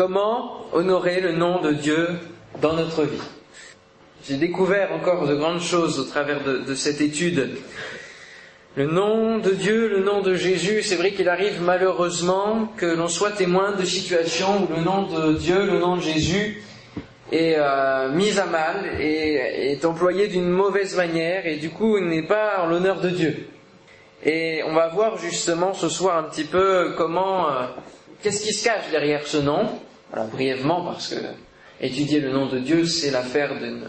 Comment honorer le nom de Dieu dans notre vie? J'ai découvert encore de grandes choses au travers de, cette étude. Le nom de Dieu, le nom de Jésus, c'est vrai qu'il arrive malheureusement que l'on soit témoin de situations où le nom de Dieu, le nom de Jésus est euh, mis à mal et est employé d'une mauvaise manière et du coup il n'est pas en l'honneur de Dieu. Et on va voir justement ce soir un petit peu comment, euh, qu'est-ce qui se cache derrière ce nom. Voilà, brièvement parce que étudier le nom de Dieu c'est l'affaire d'une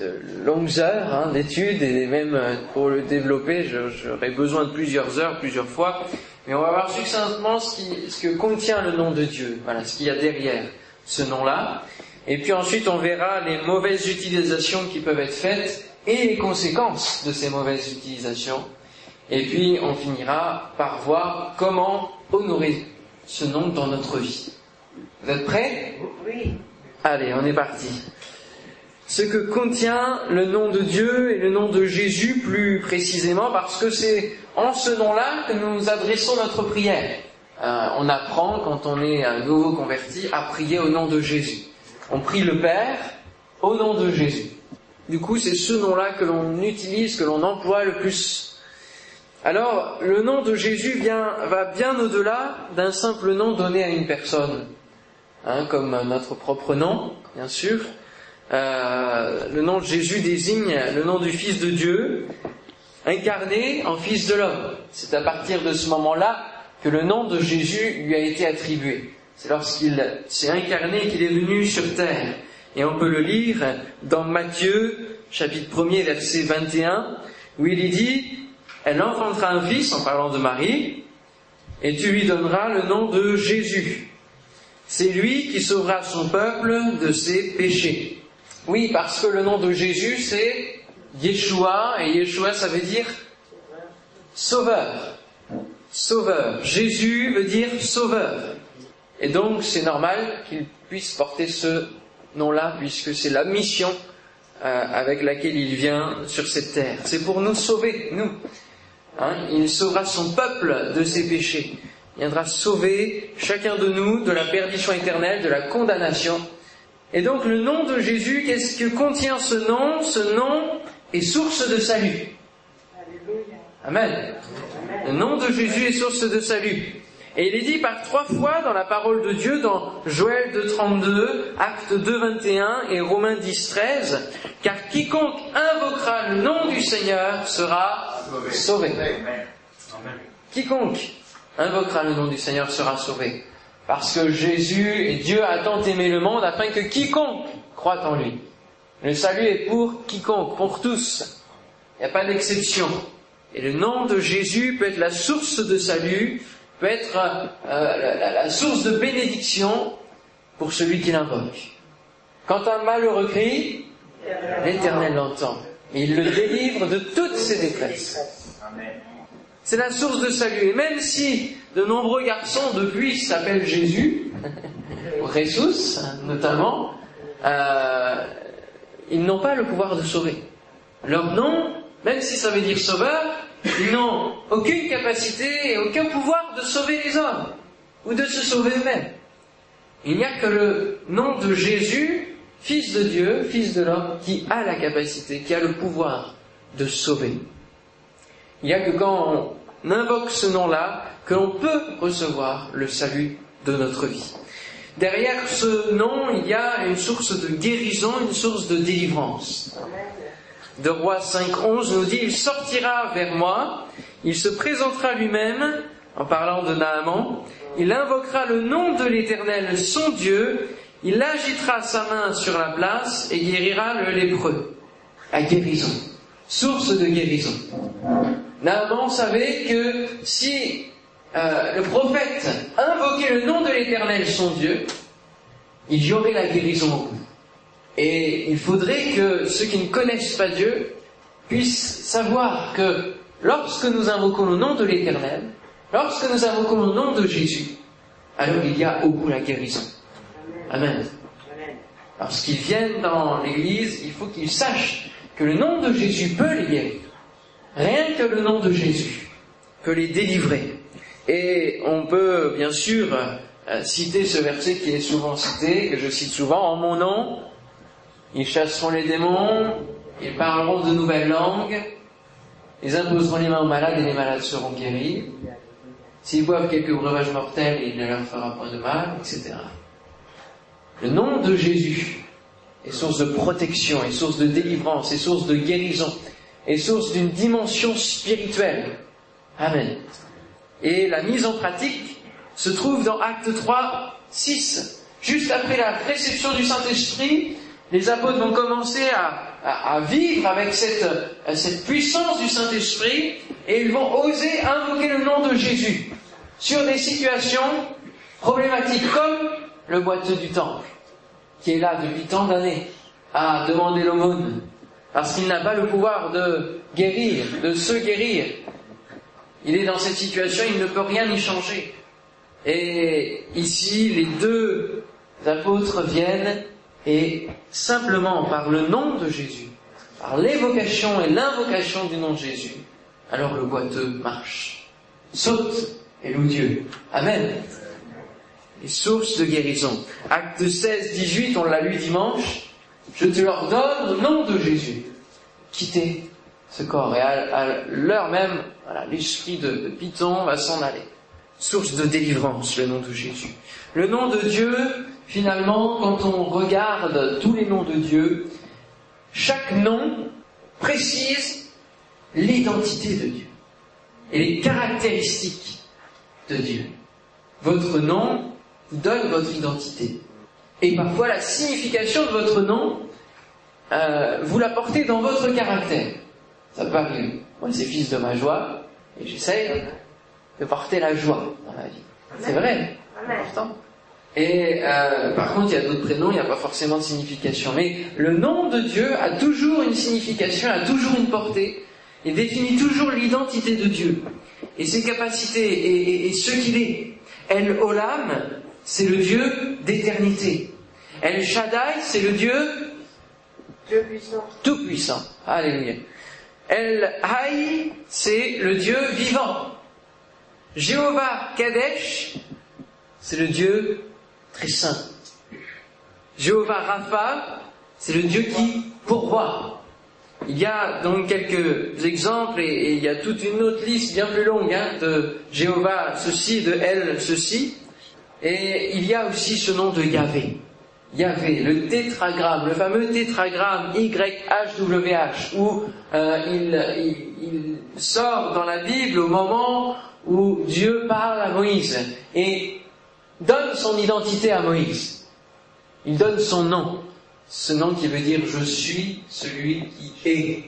de longues heures hein, d'études et même euh, pour le développer, j'aurais besoin de plusieurs heures, plusieurs fois. Mais on va voir succinctement ce, ce que contient le nom de Dieu, voilà, ce qu'il y a derrière ce nom-là. Et puis ensuite, on verra les mauvaises utilisations qui peuvent être faites et les conséquences de ces mauvaises utilisations. Et puis, on finira par voir comment honorer ce nom dans notre vie. Vous êtes prêts Oui. Allez, on est parti ce que contient le nom de Dieu et le nom de Jésus plus précisément, parce que c'est en ce nom-là que nous adressons notre prière. Euh, on apprend, quand on est un nouveau converti, à prier au nom de Jésus. On prie le Père au nom de Jésus. Du coup, c'est ce nom-là que l'on utilise, que l'on emploie le plus. Alors, le nom de Jésus vient, va bien au-delà d'un simple nom donné à une personne, hein, comme notre propre nom, bien sûr. Euh, le nom de Jésus désigne le nom du Fils de Dieu, incarné en Fils de l'homme. C'est à partir de ce moment-là que le nom de Jésus lui a été attribué. C'est lorsqu'il s'est incarné qu'il est venu sur terre. Et on peut le lire dans Matthieu, chapitre 1er, verset 21, où il est dit, elle enfantera un fils, en parlant de Marie, et tu lui donneras le nom de Jésus. C'est lui qui sauvera son peuple de ses péchés. Oui, parce que le nom de Jésus, c'est Yeshua, et Yeshua, ça veut dire sauveur. Sauveur. Jésus veut dire sauveur. Et donc, c'est normal qu'il puisse porter ce nom-là, puisque c'est la mission euh, avec laquelle il vient sur cette terre. C'est pour nous sauver, nous. Hein, il sauvera son peuple de ses péchés. Viendra sauver chacun de nous de la perdition éternelle, de la condamnation et donc le nom de Jésus, qu'est-ce que contient ce nom? Ce nom est source de salut. Amen. Le nom de Jésus est source de salut. Et il est dit par trois fois dans la parole de Dieu, dans Joël 2.32, Acte 2.21 et Romains 10.13, car quiconque invoquera le nom du Seigneur sera sauvé. Quiconque invoquera le nom du Seigneur sera sauvé. Parce que Jésus et Dieu a tant aimé le monde afin que quiconque croit en lui. Le salut est pour quiconque, pour tous. Il n'y a pas d'exception. Et le nom de Jésus peut être la source de salut, peut être euh, la, source de bénédiction pour celui qui l'invoque. Quand un malheureux crie, l'Éternel l'entend. Il le délivre de toutes ses détresses. C'est la source de salut. Et même si de nombreux garçons depuis s'appellent Jésus, Jesus notamment, euh, ils n'ont pas le pouvoir de sauver. Leur nom, même si ça veut dire sauveur, ils n'ont aucune capacité et aucun pouvoir de sauver les hommes ou de se sauver eux-mêmes. Il n'y a que le nom de Jésus, Fils de Dieu, Fils de l'homme, qui a la capacité, qui a le pouvoir de sauver. Il n'y a que quand on invoque ce nom-là que l'on peut recevoir le salut de notre vie. Derrière ce nom, il y a une source de guérison, une source de délivrance. De Roi 5.11 nous dit, il sortira vers moi, il se présentera lui-même, en parlant de Naaman, il invoquera le nom de l'Éternel, son Dieu, il agitera sa main sur la place et guérira le lépreux. La guérison. Source de guérison. Naaman savait que si euh, le prophète invoquait le nom de l'Éternel, son Dieu, il y aurait la guérison. Et il faudrait que ceux qui ne connaissent pas Dieu puissent savoir que lorsque nous invoquons le nom de l'Éternel, lorsque nous invoquons le nom de Jésus, alors il y a au bout la guérison. Amen. Lorsqu'ils viennent dans l'Église, il faut qu'ils sachent que le nom de Jésus peut les guérir. Rien que le nom de Jésus peut les délivrer. Et on peut bien sûr euh, citer ce verset qui est souvent cité, que je cite souvent, en mon nom, ils chasseront les démons, ils parleront de nouvelles langues, ils imposeront les mains aux malades et les malades seront guéris. S'ils boivent quelques breuvages mortels, il ne leur fera point de mal, etc. Le nom de Jésus est source de protection, est source de délivrance, est source de guérison, est source d'une dimension spirituelle. Amen. Et la mise en pratique se trouve dans Acte 3, 6. Juste après la réception du Saint-Esprit, les apôtres vont commencer à, vivre avec cette, cette puissance du Saint-Esprit et ils vont oser invoquer le nom de Jésus sur des situations problématiques comme le boiteux du temple, qui est là depuis tant d'années à demander l'aumône, parce qu'il n'a pas le pouvoir de guérir, de se guérir. Il est dans cette situation, il ne peut rien y changer. Et ici, les deux apôtres viennent et simplement par le nom de Jésus, par l'évocation et l'invocation du nom de Jésus, alors le boiteux marche, saute et loue Dieu. Amen. Les sources de guérison. Acte 16, 18, on l'a lu dimanche. Je te leur donne au nom de Jésus. Quittez ce corps. Et à, l'heure même, l'esprit de, de Python va s'en aller. Source de délivrance, le nom de Jésus. Le nom de Dieu, finalement, quand on regarde tous les noms de Dieu, chaque nom précise l'identité de Dieu et les caractéristiques de Dieu. Votre nom donne votre identité. Et parfois la signification de votre nom, euh, vous la portez dans votre caractère. Ça peut arriver. Moi, c'est fils de ma joie, et j'essaye de porter la joie dans la vie. C'est vrai, c'est important. Et euh, par contre, il y a d'autres prénoms, il n'y a pas forcément de signification. Mais le nom de Dieu a toujours une signification, a toujours une portée, et définit toujours l'identité de Dieu, et ses capacités, et, ce qu'il est. El Olam, c'est le Dieu d'éternité. El Shaddai, c'est le Dieu Dieu puissant. Tout puissant. Alléluia. El Haï, c'est le Dieu vivant. Jéhovah Kadesh, c'est le Dieu très saint. Jéhovah Rapha, c'est le Dieu qui pourvoit. Il y a donc quelques exemples et, il y a toute une autre liste bien plus longue hein, de Jéhovah ceci, de Elle ceci. Et il y a aussi ce nom de Yahvé. Yahvé, le tétragramme, le fameux tétragramme YHWH, où euh, il, il sort dans la Bible au moment où Dieu parle à Moïse. Et donne son identité à Moïse. Il donne son nom. Ce nom qui veut dire je suis celui qui est.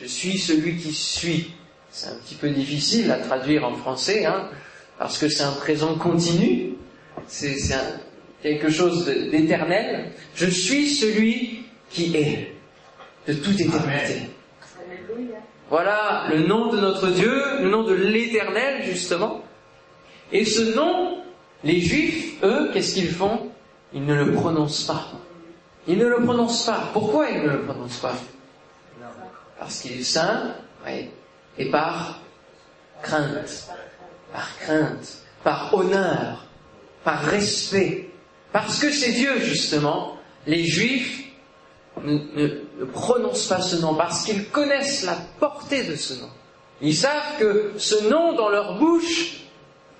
Je suis celui qui suis. C'est un petit peu difficile à traduire en français, hein, parce que c'est un présent continu. C'est quelque chose d'éternel. Je suis celui qui est, de toute éternité. Voilà le nom de notre Dieu, le nom de l'éternel, justement. Et ce nom les Juifs, eux, qu'est-ce qu'ils font? Ils ne le prononcent pas. Ils ne le prononcent pas. Pourquoi ils ne le prononcent pas? Parce qu'il est saint, et par crainte. Par crainte, par honneur, par respect. Parce que c'est Dieu, justement, les Juifs ne, prononcent pas ce nom, parce qu'ils connaissent la portée de ce nom. Ils savent que ce nom dans leur bouche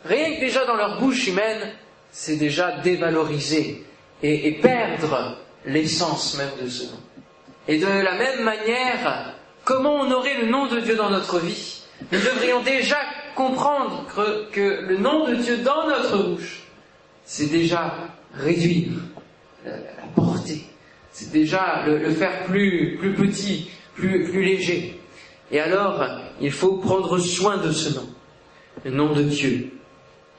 Rien que déjà dans leur bouche humaine, c'est déjà dévaloriser et, perdre l'essence même de ce nom. Et de la même manière, comment on aurait le nom de Dieu dans notre vie? Nous devrions déjà comprendre que, le nom de Dieu dans notre bouche, c'est déjà réduire la, portée, c'est déjà le, faire plus, plus petit, plus, plus léger. Et alors, il faut prendre soin de ce nom, le nom de Dieu,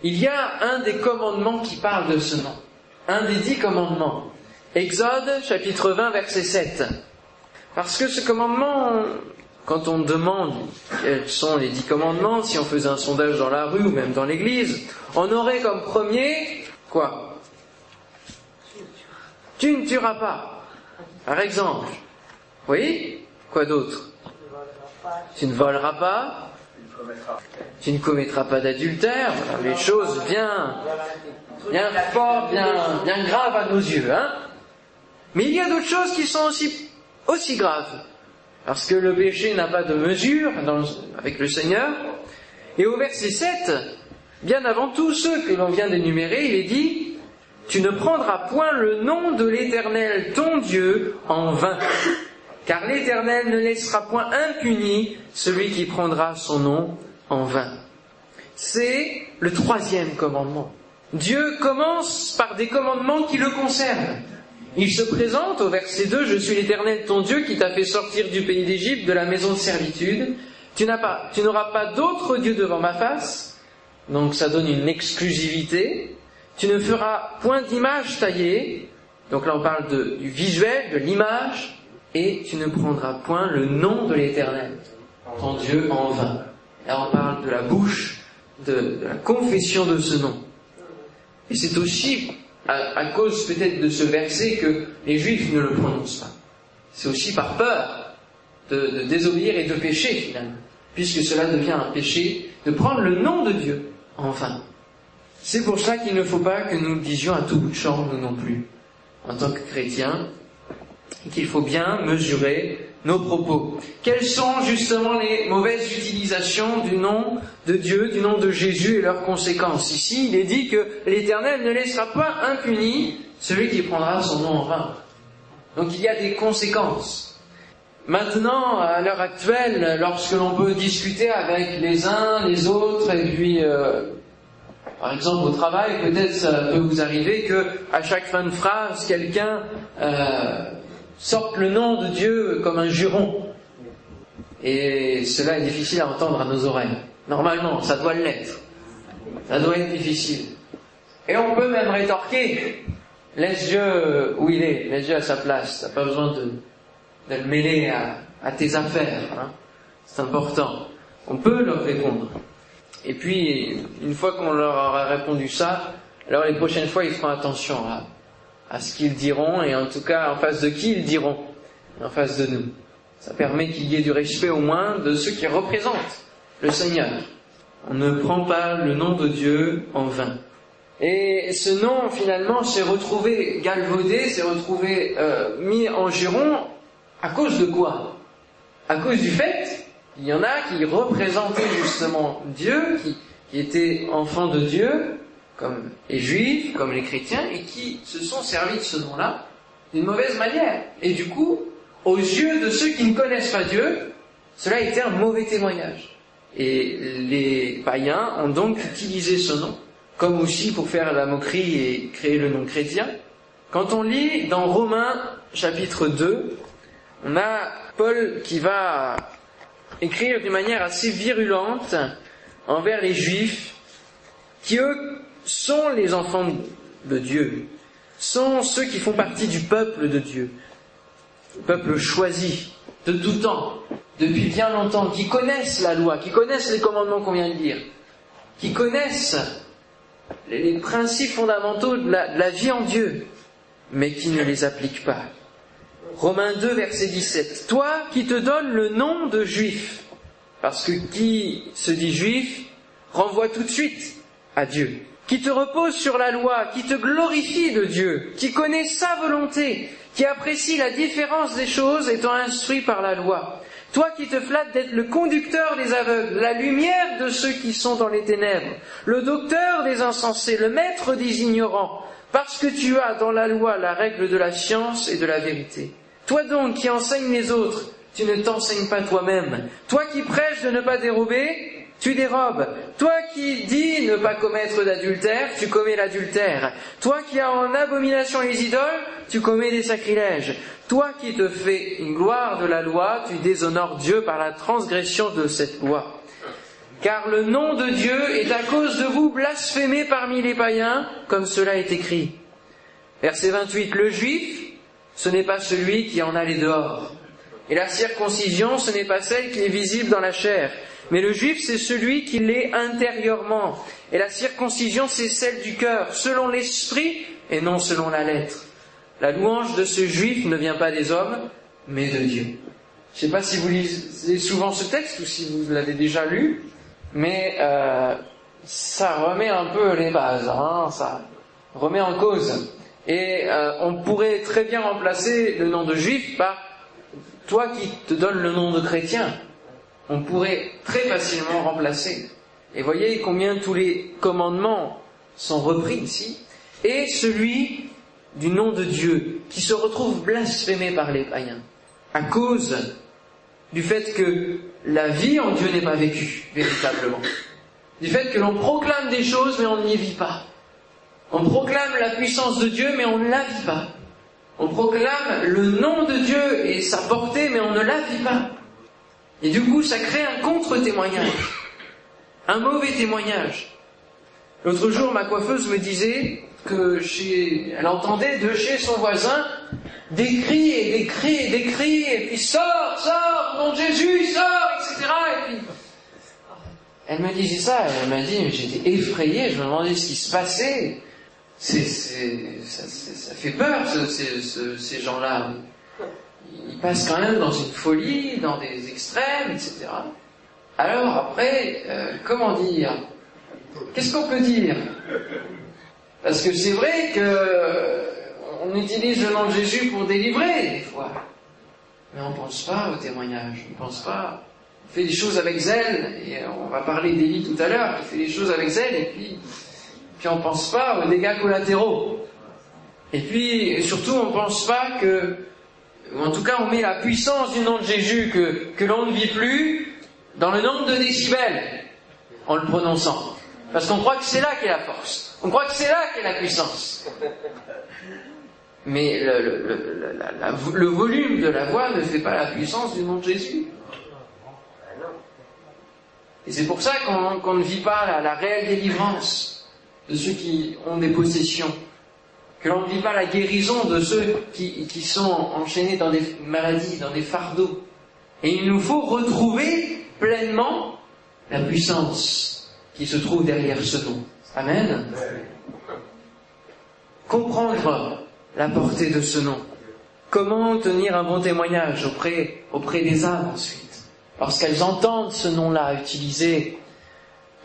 il y a un des commandements qui parle de ce nom, un des dix commandements. Exode chapitre 20 verset 7. Parce que ce commandement, quand on demande quels sont les dix commandements, si on faisait un sondage dans la rue ou même dans l'église, on aurait comme premier quoi Tu ne tueras pas. Par exemple. Oui Quoi d'autre Tu ne voleras pas tu ne commettras pas d'adultère, les choses bien, bien fort, bien, bien grave à nos yeux. Hein Mais il y a d'autres choses qui sont aussi, aussi graves. Parce que le péché n'a pas de mesure avec le Seigneur. Et au verset 7, bien avant tous ceux que l'on vient d'énumérer, il est dit, tu ne prendras point le nom de l'Éternel, ton Dieu, en vain. Car l'Éternel ne laissera point impuni celui qui prendra son nom en vain. C'est le troisième commandement. Dieu commence par des commandements qui le concernent. Il se présente au verset 2, Je suis l'Éternel ton Dieu qui t'a fait sortir du pays d'Égypte, de la maison de servitude. Tu n'auras pas d'autre Dieu devant ma face. Donc ça donne une exclusivité. Tu ne feras point d'image taillée. Donc là on parle du visuel, de l'image. Et tu ne prendras point le nom de l'Éternel, ton Dieu, en vain. Là on parle de la bouche, de, de la confession de ce nom. Et c'est aussi à, cause peut-être de ce verset que les Juifs ne le prononcent pas. C'est aussi par peur de, désobéir et de pécher finalement, puisque cela devient un péché de prendre le nom de Dieu en vain. C'est pour ça qu'il ne faut pas que nous le disions à tout bout de champ, nous non plus, en tant que chrétiens, qu'il faut bien mesurer nos propos. Quelles sont justement les mauvaises utilisations du nom de Dieu, du nom de Jésus et leurs conséquences? Ici, il est dit que l'Éternel ne laissera pas impuni celui qui prendra son nom en vain. Donc il y a des conséquences. Maintenant, à l'heure actuelle, lorsque l'on peut discuter avec les uns, les autres, et puis, euh, par exemple au travail, peut-être ça peut vous arriver que à chaque fin de phrase, quelqu'un euh, sortent le nom de Dieu comme un juron. Et cela est difficile à entendre à nos oreilles. Normalement, ça doit l'être. Ça doit être difficile. Et on peut même rétorquer, laisse Dieu où il est, laisse Dieu à sa place. T'as pas besoin de, le mêler à, tes affaires. Hein. C'est important. On peut leur répondre. Et puis, une fois qu'on leur aura répondu ça, alors les prochaines fois, ils feront attention à, ce qu'ils diront et en tout cas en face de qui ils diront, en face de nous. Ça permet qu'il y ait du respect au moins de ceux qui représentent le Seigneur. On ne prend pas le nom de Dieu en vain. Et ce nom finalement s'est retrouvé galvaudé, s'est retrouvé euh, mis en giron à cause de quoi? À cause du fait qu'il y en a qui représentaient justement Dieu, qui, étaient enfants de Dieu, comme les juifs, comme les chrétiens, et qui se sont servis de ce nom-là d'une mauvaise manière. Et du coup, aux yeux de ceux qui ne connaissent pas Dieu, cela été un mauvais témoignage. Et les païens ont donc utilisé ce nom, comme aussi pour faire la moquerie et créer le nom chrétien. Quand on lit dans Romains chapitre 2, on a Paul qui va écrire d'une manière assez virulente envers les juifs, qui eux sont les enfants de Dieu, sont ceux qui font partie du peuple de Dieu, le peuple choisi de tout temps, depuis bien longtemps, qui connaissent la loi, qui connaissent les commandements qu'on vient de lire, qui connaissent les principes fondamentaux de la, de la vie en Dieu, mais qui ne les appliquent pas. Romains 2, verset 17. Toi qui te donnes le nom de juif, parce que qui se dit juif renvoie tout de suite à Dieu qui te repose sur la loi, qui te glorifie de Dieu, qui connaît sa volonté, qui apprécie la différence des choses étant instruit par la loi. Toi qui te flattes d'être le conducteur des aveugles, la lumière de ceux qui sont dans les ténèbres, le docteur des insensés, le maître des ignorants, parce que tu as dans la loi la règle de la science et de la vérité. Toi donc qui enseignes les autres, tu ne t'enseignes pas toi-même. Toi qui prêches de ne pas dérober, tu dérobes. Toi qui dis ne pas commettre d'adultère, tu commets l'adultère. Toi qui as en abomination les idoles, tu commets des sacrilèges. Toi qui te fais une gloire de la loi, tu déshonores Dieu par la transgression de cette loi. Car le nom de Dieu est à cause de vous blasphémé parmi les païens, comme cela est écrit. Verset 28. Le juif, ce n'est pas celui qui en a les dehors. Et la circoncision, ce n'est pas celle qui est visible dans la chair mais le juif, c'est celui qui l'est intérieurement. Et la circoncision, c'est celle du cœur, selon l'esprit et non selon la lettre. La louange de ce juif ne vient pas des hommes, mais de Dieu. Je ne sais pas si vous lisez souvent ce texte ou si vous l'avez déjà lu, mais euh, ça remet un peu les bases. Hein, ça, remet en cause. Et euh, on pourrait très bien remplacer le nom de juif par toi qui te donnes le nom de chrétien. On pourrait très facilement remplacer. Et voyez combien tous les commandements sont repris ici. Et celui du nom de Dieu, qui se retrouve blasphémé par les païens, à cause du fait que la vie en Dieu n'est pas vécue véritablement, du fait que l'on proclame des choses mais on n'y vit pas. On proclame la puissance de Dieu mais on ne la vit pas. On proclame le nom de Dieu et sa portée mais on ne la vit pas. Et du coup ça crée un contre-témoignage, un mauvais témoignage. L'autre jour ma coiffeuse me disait que chez, elle entendait de chez son voisin des cris et des cris et des cris, et puis sors, sors, nom Jésus, sors, etc. Et puis, elle me disait ça, elle m'a dit, mais j'étais effrayé, je me demandais ce qui se passait. C'est, ça, ça, fait peur, ce, ces gens-là. Ils passent quand même dans une folie, dans des extrêmes, etc. Alors après, euh, comment dire? Qu'est-ce qu'on peut dire? Parce que c'est vrai que on utilise le nom de Jésus pour délivrer, des fois. Mais on ne pense pas au témoignage, on ne pense pas. On fait des choses avec zèle, et on va parler d'Élie tout à l'heure, qui fait des choses avec zèle, et puis, puis on ne pense pas aux dégâts collatéraux. Et puis, surtout, on ne pense pas que, ou en tout cas, on met la puissance du nom de Jésus que, que l'on ne vit plus dans le nombre de décibels, en le prononçant. Parce qu'on croit que c'est là qu'est la force. On croit que c'est là qu'est la puissance mais le, volume de la voix ne fait pas la puissance du nom de Jésus. Et c'est pour ça qu'on ne vit pas la, réelle délivrance de ceux qui ont des possessions, que l'on ne vit pas la guérison de ceux qui, qui sont enchaînés dans des maladies, dans des fardeaux. Et il nous faut retrouver pleinement la puissance qui se trouve derrière ce nom. Amen. Comprendre la portée de ce nom. Comment tenir un bon témoignage auprès, auprès des âmes ensuite, lorsqu'elles entendent ce nom-là utilisé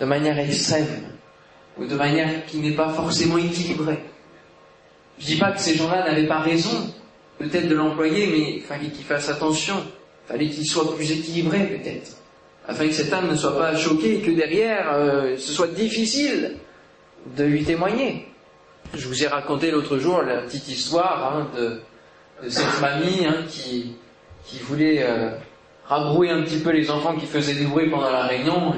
de manière extrême ou de manière qui n'est pas forcément équilibrée. Je dis pas que ces gens-là n'avaient pas raison, peut-être de l'employer, mais il fallait qu'ils fassent attention, il fallait qu'il soit plus équilibré peut-être, afin que cette âme ne soit pas choquée et que derrière euh, ce soit difficile de lui témoigner. Je vous ai raconté l'autre jour la petite histoire hein, de, cette mamie hein, qui, qui voulait euh, rabrouer un petit peu les enfants qui faisaient des bruits pendant la réunion,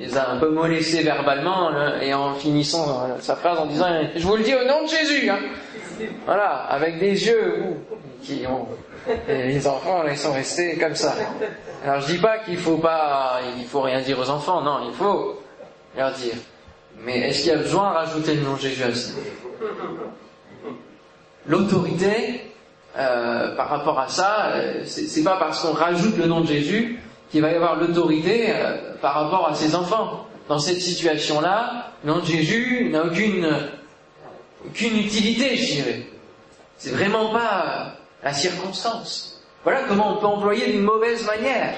les a un peu molestés verbalement, et en finissant euh, sa phrase en disant Je vous le dis au nom de Jésus hein. Voilà, avec des yeux qui ont. les enfants, ils sont restés comme ça. Alors je dis pas qu'il faut pas, il faut rien dire aux enfants, non, il faut leur dire. Mais est-ce qu'il y a besoin de rajouter le nom de Jésus à ça L'autorité, euh, par rapport à ça, euh, c'est pas parce qu'on rajoute le nom de Jésus qu'il va y avoir l'autorité euh, par rapport à ses enfants. Dans cette situation-là, le de Jésus n'a aucune, aucune utilité, je dirais. C'est vraiment pas la circonstance. Voilà comment on peut employer d'une mauvaise manière.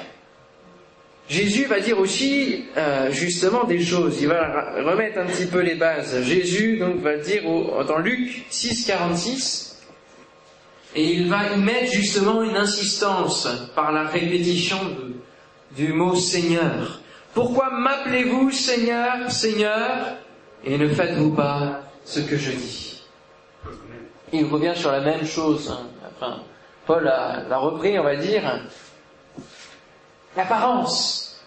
Jésus va dire aussi euh, justement des choses. Il va remettre un petit peu les bases. Jésus donc va dire dans Luc 6, 46, et il va y mettre justement une insistance par la répétition du mot Seigneur. Pourquoi m'appelez-vous Seigneur, Seigneur, et ne faites-vous pas ce que je dis? Il revient sur la même chose. Hein. Enfin, Paul l'a repris, on va dire, l'apparence.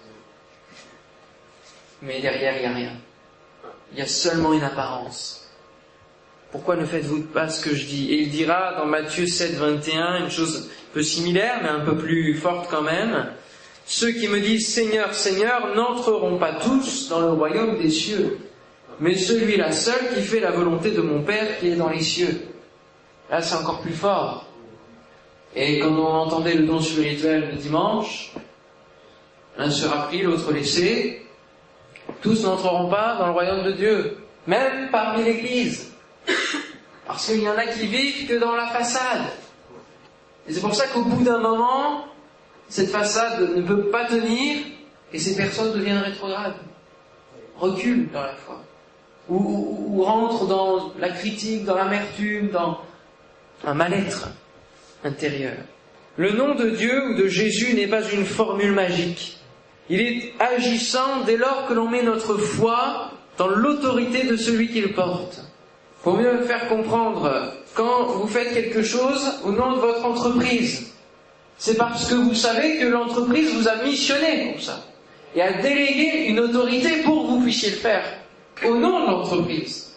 Mais derrière, il n'y a rien. Il y a seulement une apparence. Pourquoi ne faites-vous pas ce que je dis? Et il dira dans Matthieu 7, 21 une chose un peu similaire, mais un peu plus forte quand même. Ceux qui me disent Seigneur, Seigneur n'entreront pas tous dans le royaume des cieux, mais celui-là seul qui fait la volonté de mon Père qui est dans les cieux. Là, c'est encore plus fort. Et quand on entendait le don spirituel le dimanche, L'un sera pris, l'autre laissé. Tous n'entreront pas dans le royaume de Dieu, même parmi l'Église. Parce qu'il y en a qui vivent que dans la façade. Et c'est pour ça qu'au bout d'un moment, cette façade ne peut pas tenir et ces personnes deviennent rétrogrades, reculent dans la foi. ou, ou rentre dans la critique, dans l'amertume, dans un mal-être intérieur. Le nom de Dieu ou de Jésus n'est pas une formule magique. Il est agissant dès lors que l'on met notre foi dans l'autorité de celui qu'il porte. Pour mieux faire comprendre, quand vous faites quelque chose au nom de votre entreprise, c'est parce que vous savez que l'entreprise vous a missionné pour ça et a délégué une autorité pour que vous puissiez le faire au nom de l'entreprise.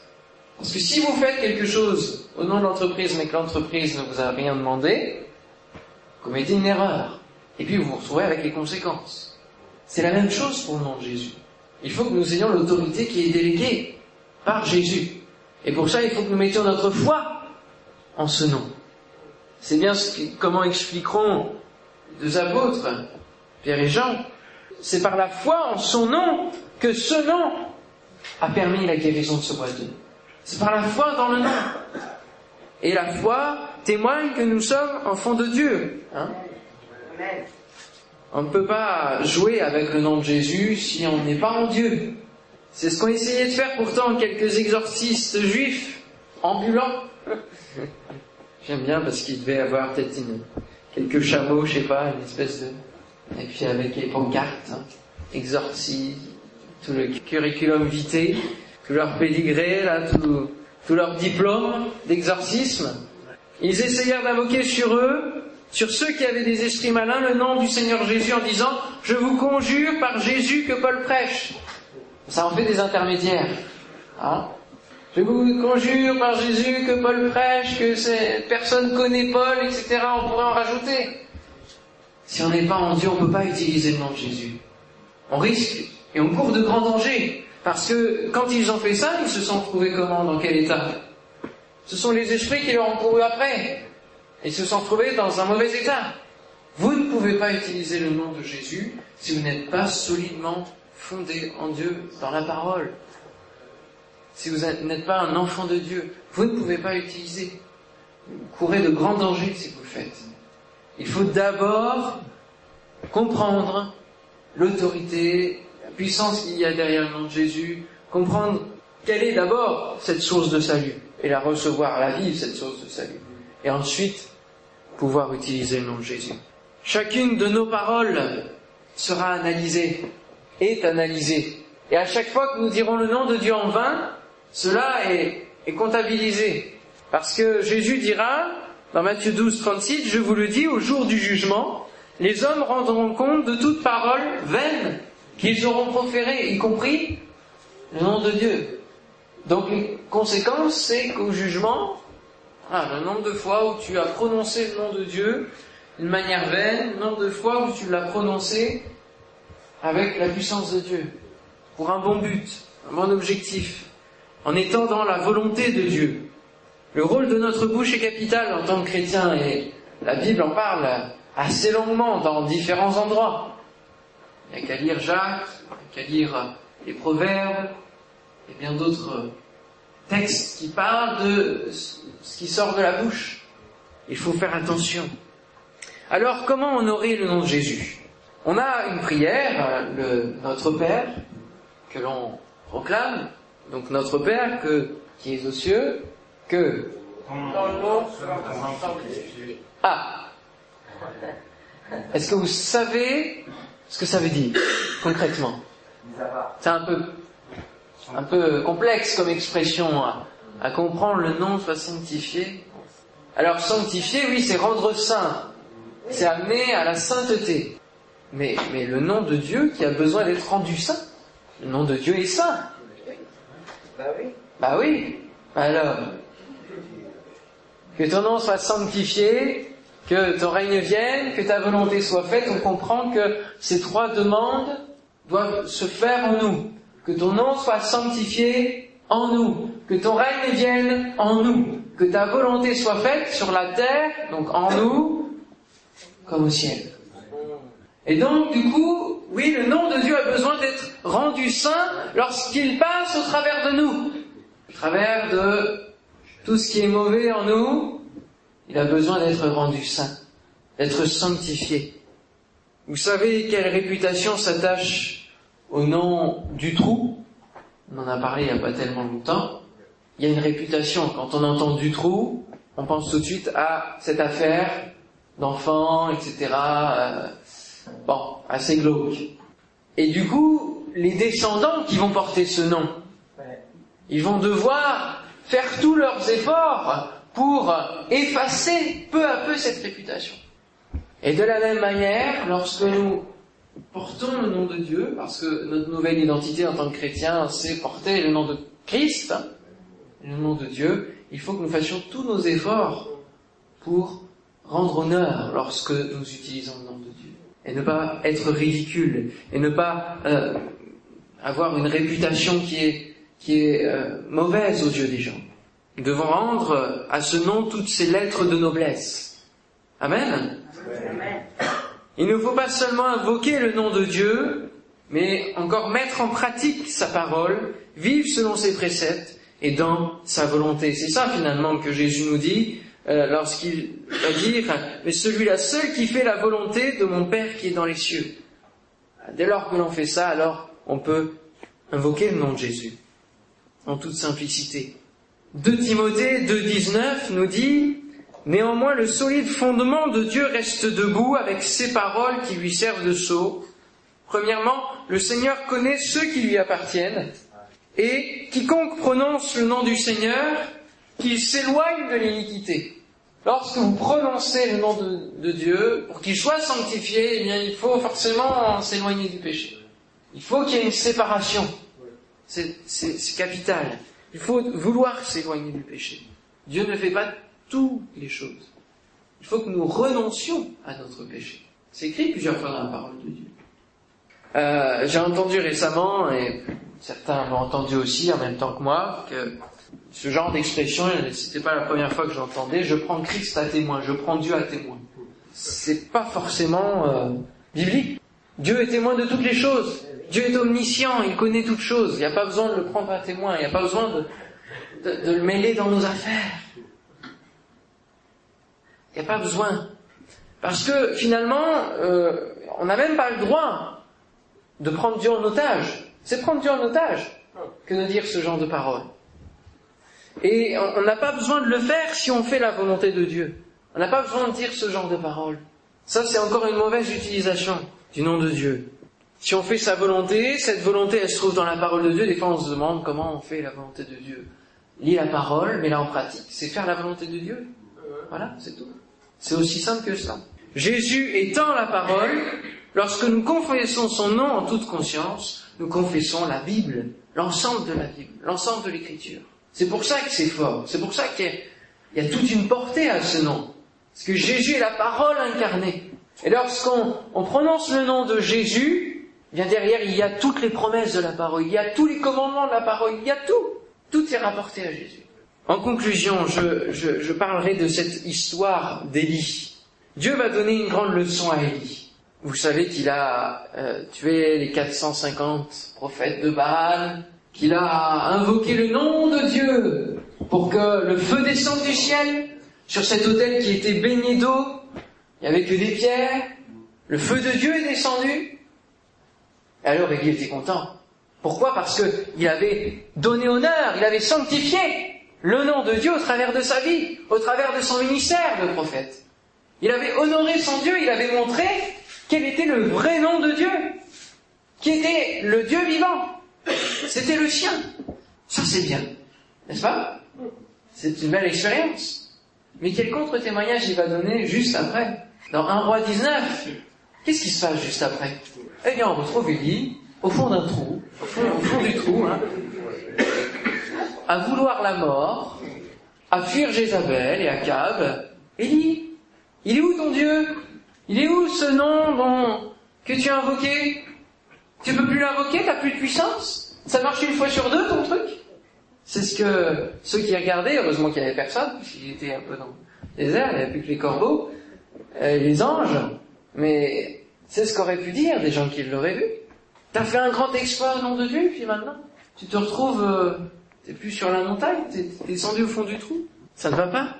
Parce que si vous faites quelque chose au nom de l'entreprise mais que l'entreprise ne vous a rien demandé, vous commettez une erreur. Et puis vous vous retrouvez avec les conséquences. C'est la même chose pour le nom de Jésus. Il faut que nous ayons l'autorité qui est déléguée par Jésus. Et pour ça, il faut que nous mettions notre foi en ce nom. C'est bien ce que, comment expliqueront deux apôtres, Pierre et Jean. C'est par la foi en son nom que ce nom a permis la guérison de ce boiteux. C'est par la foi dans le nom. Et la foi témoigne que nous sommes enfants de Dieu. Hein on ne peut pas jouer avec le nom de Jésus si on n'est pas en Dieu. C'est ce qu'ont essayé de faire pourtant quelques exorcistes juifs ambulants. J'aime bien parce qu'il devait avoir peut-être quelques chameaux, je sais pas, une espèce de... Et puis avec les pancartes, hein, tout le curriculum vitae, tout leur pédigré, là, tout, tout leur diplôme d'exorcisme. Ils essayèrent d'invoquer sur eux sur ceux qui avaient des esprits malins le nom du Seigneur Jésus en disant Je vous conjure par Jésus que Paul prêche. Ça en fait des intermédiaires. Hein je vous conjure par Jésus que Paul prêche, que personne connaît Paul, etc. On pourrait en rajouter. Si on n'est pas en Dieu, on ne peut pas utiliser le nom de Jésus. On risque et on court de grands dangers. Parce que quand ils ont fait ça, ils se sont trouvés comment Dans quel état? Ce sont les esprits qui leur ont couru après et se sont trouvés dans un mauvais état. Vous ne pouvez pas utiliser le nom de Jésus si vous n'êtes pas solidement fondé en Dieu dans la parole. Si vous n'êtes pas un enfant de Dieu, vous ne pouvez pas utiliser. Vous courez de grands dangers si vous le faites. Il faut d'abord comprendre l'autorité, la puissance qu'il y a derrière le nom de Jésus, comprendre quelle est d'abord cette source de salut et la recevoir, la vivre, cette source de salut et ensuite pouvoir utiliser le nom de Jésus. Chacune de nos paroles sera analysée, est analysée. Et à chaque fois que nous dirons le nom de Dieu en vain, cela est, comptabilisé. Parce que Jésus dira, dans Matthieu 12, 36, je vous le dis, au jour du jugement, les hommes rendront compte de toute parole vaine qu'ils auront proférée, y compris le nom de Dieu. Donc, les conséquences, c'est qu'au jugement, ah, le nombre de fois où tu as prononcé le nom de Dieu d'une manière vaine, le nombre de fois où tu l'as prononcé avec la puissance de Dieu, pour un bon but, un bon objectif, en étant dans la volonté de Dieu. Le rôle de notre bouche est capital en tant que chrétien et la Bible en parle assez longuement dans différents endroits. Il n'y a qu'à lire Jacques, il n'y a qu'à lire les Proverbes et bien d'autres texte qui parle de ce qui sort de la bouche. Il faut faire attention. Alors, comment honorer le nom de Jésus? On a une prière, le Notre Père, que l'on proclame. Donc, Notre Père, qui est aux cieux, que... Ah Est-ce que vous savez ce que ça veut dire, concrètement? C'est un peu complexe comme expression à, comprendre, le nom soit sanctifié. Alors sanctifier, oui, c'est rendre saint, c'est amener à la sainteté. Mais le nom de Dieu qui a besoin d'être rendu saint, le nom de Dieu est saint. Bah oui. Bah oui. Alors, que ton nom soit sanctifié, que ton règne vienne, que ta volonté soit faite, on comprend que ces trois demandes doivent se faire en nous que ton nom soit sanctifié en nous, que ton règne vienne en nous, que ta volonté soit faite sur la terre, donc en nous, comme au ciel. Et donc, du coup, oui, le nom de Dieu a besoin d'être rendu saint lorsqu'il passe au travers de nous. Au travers de tout ce qui est mauvais en nous, il a besoin d'être rendu saint, d'être sanctifié. Vous savez quelle réputation s'attache au nom du trou, on en a parlé il n'y a pas tellement longtemps, il y a une réputation. Quand on entend du trou, on pense tout de suite à cette affaire d'enfants, etc. Bon, assez glauque. Et du coup, les descendants qui vont porter ce nom, ils vont devoir faire tous leurs efforts pour effacer peu à peu cette réputation. Et de la même manière, lorsque nous portons le nom de Dieu, parce que notre nouvelle identité en tant que chrétien, c'est porter le nom de Christ, le nom de Dieu, il faut que nous fassions tous nos efforts pour rendre honneur lorsque nous utilisons le nom de Dieu. Et ne pas être ridicule, et ne pas euh, avoir une réputation qui est, qui est euh, mauvaise aux yeux des gens. Nous devons rendre à ce nom toutes ces lettres de noblesse. Amen. Il ne faut pas seulement invoquer le nom de Dieu, mais encore mettre en pratique sa parole, vivre selon ses préceptes et dans sa volonté. C'est ça finalement que Jésus nous dit euh, lorsqu'il va dire, mais celui-là seul qui fait la volonté de mon Père qui est dans les cieux. Dès lors que l'on fait ça, alors on peut invoquer le nom de Jésus en toute simplicité. 2 Timothée 2.19 nous dit, Néanmoins le solide fondement de Dieu reste debout avec ses paroles qui lui servent de sceau. Premièrement, le Seigneur connaît ceux qui lui appartiennent, et quiconque prononce le nom du Seigneur, qu'il s'éloigne de l'iniquité. Lorsque vous prononcez le nom de, Dieu, pour qu'il soit sanctifié, eh bien, il faut forcément s'éloigner du péché. Il faut qu'il y ait une séparation. C'est capital. Il faut vouloir s'éloigner du péché. Dieu ne fait pas toutes les choses. Il faut que nous renoncions à notre péché. C'est écrit plusieurs fois dans la parole de Dieu. Euh, J'ai entendu récemment, et certains l'ont entendu aussi en même temps que moi, que ce genre d'expression, c'était pas la première fois que j'entendais, je prends Christ à témoin, je prends Dieu à témoin. C'est pas forcément euh, biblique. Dieu est témoin de toutes les choses. Dieu est omniscient, il connaît toutes choses. Il n'y a pas besoin de le prendre à témoin, il n'y a pas besoin de, le mêler dans nos affaires. Il n'y a pas besoin. Parce que finalement, euh, on n'a même pas le droit de prendre Dieu en otage. C'est prendre Dieu en otage que de dire ce genre de paroles. Et on n'a pas besoin de le faire si on fait la volonté de Dieu. On n'a pas besoin de dire ce genre de paroles. Ça, c'est encore une mauvaise utilisation du nom de Dieu. Si on fait sa volonté, cette volonté, elle se trouve dans la parole de Dieu. Des fois, on se demande comment on fait la volonté de Dieu. Lis la parole, mais là en pratique, c'est faire la volonté de Dieu. Voilà, c'est tout. C'est aussi simple que ça. Jésus étant la parole, lorsque nous confessons son nom en toute conscience, nous confessons la Bible, l'ensemble de la Bible, l'ensemble de l'Écriture. C'est pour ça que c'est fort. C'est pour ça qu'il y, a toute une portée à ce nom. Parce que Jésus est la parole incarnée. Et lorsqu'on on prononce le nom de Jésus, bien derrière, il y a toutes les promesses de la parole, il y a tous les commandements de la parole, il y a tout. Tout est rapporté à Jésus. En conclusion, je parlerai de cette histoire d'Élie. Dieu va donner une grande leçon à Élie. Vous savez qu'il a euh, tué les 450 prophètes de Baal, qu'il a invoqué le nom de Dieu pour que le feu descende du ciel sur cet autel qui était baigné d'eau. Il n'y avait que des pierres. Le feu de Dieu est descendu. Et alors Élie était content. Pourquoi? Parce qu'il avait donné honneur, il avait sanctifié le nom de Dieu au travers de sa vie, au travers de son ministère de prophète. Il avait honoré son Dieu, il avait montré quel était le vrai nom de Dieu, qui était le Dieu vivant. C'était le sien. Ça c'est bien, n'est-ce pas? C'est une belle expérience. Mais quel contre-témoignage il va donner juste après? Dans 1 roi 19, qu'est-ce qui se passe juste après? Eh bien, on retrouve Élie au fond d'un trou, au fond, du trou, hein, à vouloir la mort, à fuir Jézabel et Akab. Élie, il est où ton Dieu? Il est où ce nom dont, que tu as invoqué? Tu peux plus l'invoquer T'as plus de puissance? Ça marche une fois sur deux ton truc? C'est ce que ceux qui regardaient, heureusement qu'il n'y avait personne, puisqu'il était un peu dans le désert, il n'y avait plus que les corbeaux, euh, les anges, mais c'est ce qu'auraient pu dire des gens qui l'auraient vu. T'as fait un grand exploit au nom de Dieu, puis maintenant, tu te retrouves, euh, t'es plus sur la montagne, t'es descendu au fond du trou? Ça ne va pas?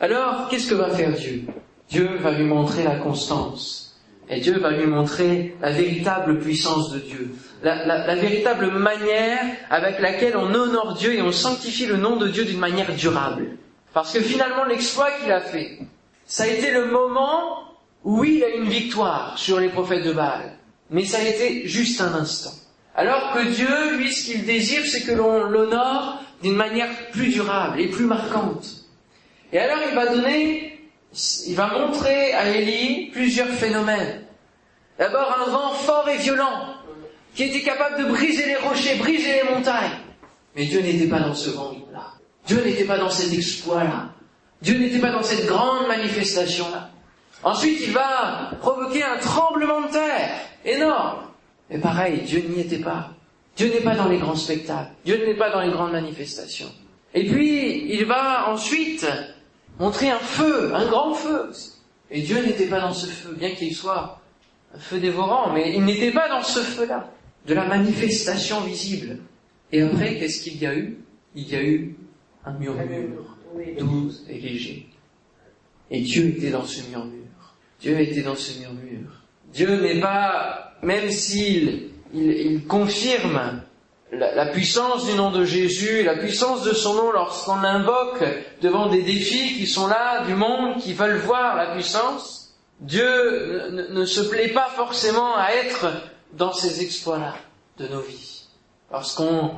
Alors, qu'est-ce que va faire Dieu? Dieu va lui montrer la constance. Et Dieu va lui montrer la véritable puissance de Dieu, la, véritable manière avec laquelle on honore Dieu et on sanctifie le nom de Dieu d'une manière durable. Parce que finalement, l'exploit qu'il a fait, ça a été le moment où il a une victoire sur les prophètes de Baal. Mais ça a été juste un instant. Alors que Dieu, lui, ce qu'il désire, c'est que l'on l'honore d'une manière plus durable et plus marquante. Et alors il va donner, il va montrer à Élie plusieurs phénomènes. D'abord un vent fort et violent, qui était capable de briser les rochers, briser les montagnes. Mais Dieu n'était pas dans ce vent-là. Dieu n'était pas dans cet exploit-là. Dieu n'était pas dans cette grande manifestation-là. Ensuite, il va provoquer un tremblement de terre énorme. Et pareil, Dieu n'y était pas. Dieu n'est pas dans les grands spectacles. Dieu n'est pas dans les grandes manifestations. Et puis, il va ensuite montrer un feu, un grand feu. Et Dieu n'était pas dans ce feu, bien qu'il soit feu dévorant, mais il n'était pas dans ce feu-là, de la manifestation visible. Et après, qu'est-ce qu'il y a eu? Il y a eu un murmure, doux et léger. Et Dieu était dans ce murmure. Dieu était dans ce murmure. Dieu n'est pas, même s'il il, confirme la, la, puissance du nom de Jésus, la puissance de son nom lorsqu'on l'invoque devant des défis qui sont là, du monde, qui veulent voir la puissance, Dieu ne, ne se plaît pas forcément à être dans ces exploits-là de nos vies. Lorsqu'on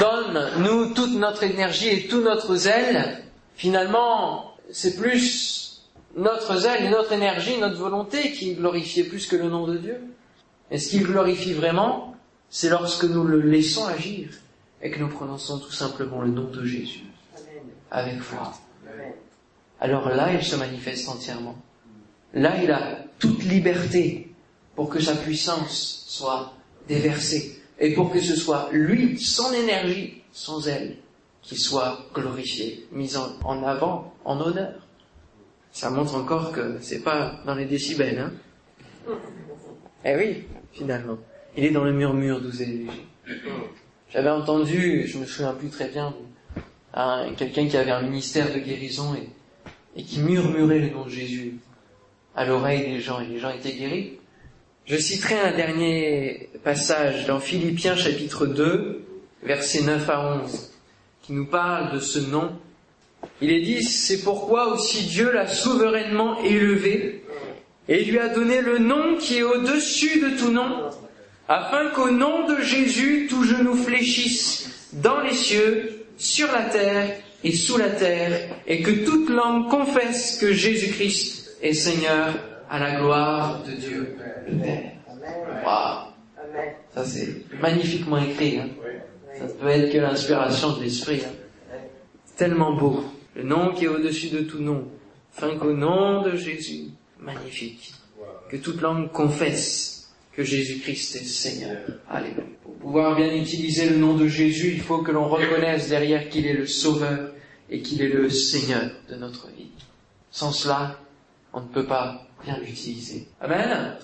donne, nous, toute notre énergie et tout notre zèle, finalement, c'est plus notre zèle et notre énergie, notre volonté qui glorifiait plus que le nom de Dieu. Et ce qu'il glorifie vraiment, c'est lorsque nous le laissons agir et que nous prononçons tout simplement le nom de Jésus avec foi. Alors là, il se manifeste entièrement. Là, il a toute liberté pour que sa puissance soit déversée et pour que ce soit lui, son énergie, son zèle, qui soit glorifié, mis en, avant, en honneur. Ça montre encore que c'est pas dans les décibels, hein. Eh oui, finalement. Il est dans le murmure doux et léger. J'avais entendu, je me souviens plus très bien, quelqu'un qui avait un ministère de guérison et, et qui murmurait le nom de Jésus à l'oreille des gens et les gens étaient guéris. Je citerai un dernier passage dans Philippiens chapitre 2, versets 9 à 11, qui nous parle de ce nom. Il est dit, c'est pourquoi aussi Dieu l'a souverainement élevé et lui a donné le nom qui est au-dessus de tout nom, afin qu'au nom de Jésus tout genou fléchisse dans les cieux, sur la terre et sous la terre, et que toute langue confesse que Jésus-Christ est Seigneur à la gloire de Dieu le Père. Waouh Ça c'est magnifiquement écrit. Hein. Ça ne peut être que l'inspiration de l'Esprit. Hein. Tellement beau. Le nom qui est au-dessus de tout nom, afin qu'au nom de Jésus, magnifique. Que toute langue confesse que Jésus-Christ est Seigneur. Alléluia. Pour pouvoir bien utiliser le nom de Jésus, il faut que l'on reconnaisse derrière qu'il est le Sauveur et qu'il est le Seigneur de notre vie. Sans cela, on ne peut pas bien l'utiliser. Amen.